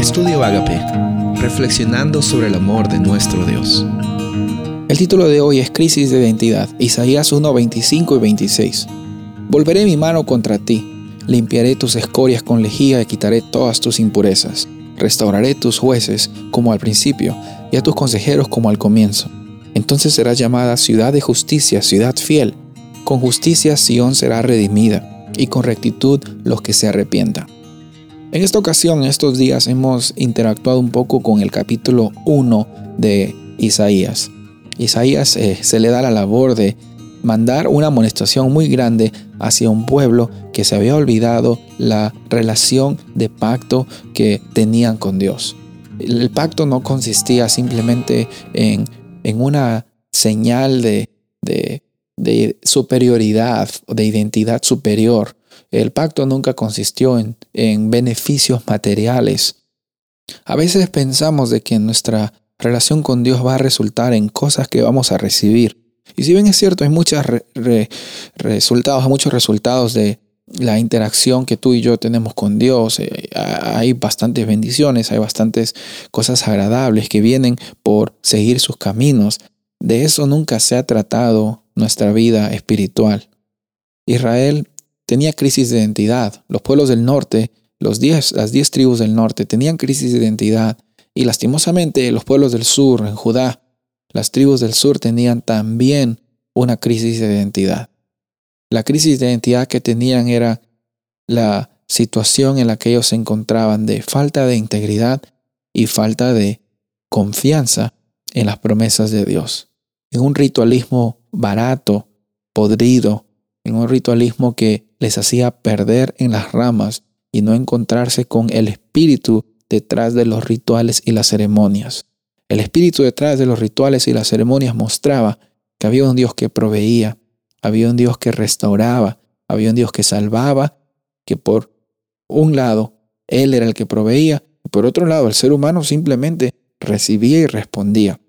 Estudio Agape, reflexionando sobre el amor de nuestro Dios. El título de hoy es Crisis de identidad, Isaías 1, 25 y 26. Volveré mi mano contra ti, limpiaré tus escorias con lejía y quitaré todas tus impurezas. Restauraré tus jueces como al principio y a tus consejeros como al comienzo. Entonces será llamada ciudad de justicia, ciudad fiel. Con justicia Sión será redimida y con rectitud los que se arrepientan. En esta ocasión, en estos días, hemos interactuado un poco con el capítulo 1 de Isaías. Isaías eh, se le da la labor de mandar una amonestación muy grande hacia un pueblo que se había olvidado la relación de pacto que tenían con Dios. El pacto no consistía simplemente en, una señal de, de, de superioridad o de identidad superior, el pacto nunca consistió en, beneficios materiales. A veces pensamos de que nuestra relación con Dios va a resultar en cosas que vamos a recibir. Y si bien es cierto, hay muchos resultados, muchos resultados de la interacción que tú y yo tenemos con Dios. Eh, hay bastantes bendiciones, hay bastantes cosas agradables que vienen por seguir sus caminos. De eso nunca se ha tratado nuestra vida espiritual. Israel tenía crisis de identidad. Los pueblos del norte, los diez, las diez tribus del norte, tenían crisis de identidad. Y lastimosamente los pueblos del sur, en Judá, las tribus del sur tenían también una crisis de identidad. La crisis de identidad que tenían era la situación en la que ellos se encontraban de falta de integridad y falta de confianza en las promesas de Dios. En un ritualismo barato, podrido, en un ritualismo que les hacía perder en las ramas y no encontrarse con el espíritu detrás de los rituales y las ceremonias. El espíritu detrás de los rituales y las ceremonias mostraba que había un Dios que proveía, había un Dios que restauraba, había un Dios que salvaba, que por un lado Él era el que proveía, y por otro lado el ser humano simplemente recibía y respondía.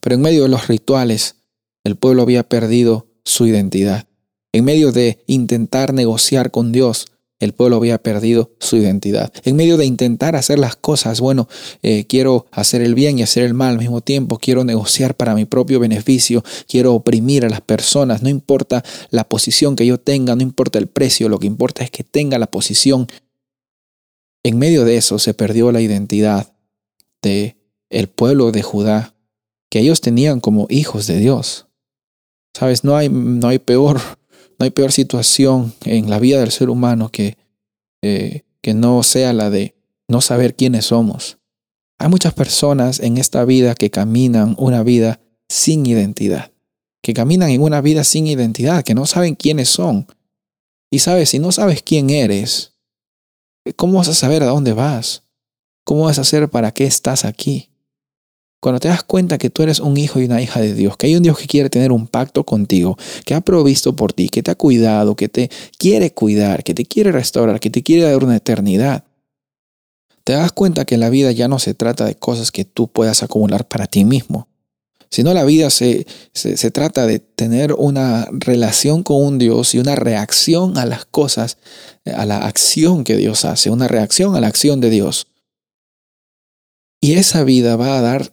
Pero en medio de los rituales, el pueblo había perdido su identidad. En medio de intentar negociar con Dios, el pueblo había perdido su identidad. En medio de intentar hacer las cosas, bueno, eh, quiero hacer el bien y hacer el mal al mismo tiempo, quiero negociar para mi propio beneficio, quiero oprimir a las personas, no importa la posición que yo tenga, no importa el precio, lo que importa es que tenga la posición. En medio de eso se perdió la identidad de el pueblo de Judá, que ellos tenían como hijos de Dios. Sabes, no hay, no hay peor no hay peor situación en la vida del ser humano que, eh, que no sea la de no saber quiénes somos. Hay muchas personas en esta vida que caminan una vida sin identidad, que caminan en una vida sin identidad, que no saben quiénes son. Y sabes, si no sabes quién eres, ¿cómo vas a saber a dónde vas? ¿Cómo vas a hacer para qué estás aquí? Cuando te das cuenta que tú eres un hijo y una hija de Dios, que hay un Dios que quiere tener un pacto contigo, que ha provisto por ti, que te ha cuidado, que te quiere cuidar, que te quiere restaurar, que te quiere dar una eternidad, te das cuenta que la vida ya no se trata de cosas que tú puedas acumular para ti mismo, sino la vida se, se, trata de tener una relación con un Dios y una reacción a las cosas, a la acción que Dios hace, una reacción a la acción de Dios. Y esa vida va a dar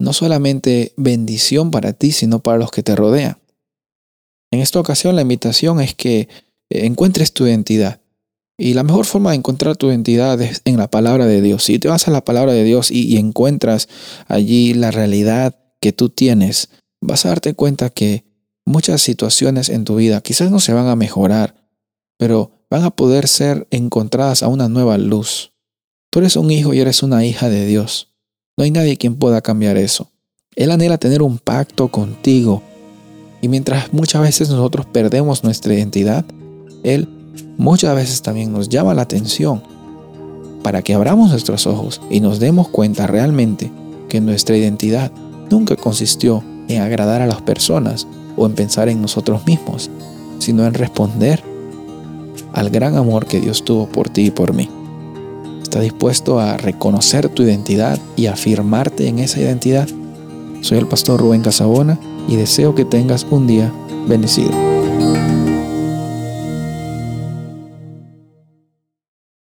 no solamente bendición para ti, sino para los que te rodean. En esta ocasión la invitación es que eh, encuentres tu identidad. Y la mejor forma de encontrar tu identidad es en la palabra de Dios. Si te vas a la palabra de Dios y, encuentras allí la realidad que tú tienes, vas a darte cuenta que muchas situaciones en tu vida quizás no se van a mejorar, pero van a poder ser encontradas a una nueva luz. Tú eres un hijo y eres una hija de Dios. No hay nadie quien pueda cambiar eso. Él anhela tener un pacto contigo. Y mientras muchas veces nosotros perdemos nuestra identidad, Él muchas veces también nos llama la atención para que abramos nuestros ojos y nos demos cuenta realmente que nuestra identidad nunca consistió en agradar a las personas o en pensar en nosotros mismos, sino en responder al gran amor que Dios tuvo por ti y por mí. ¿Estás dispuesto a reconocer tu identidad y afirmarte en esa identidad? Soy el pastor Rubén Casabona y deseo que tengas un día bendecido.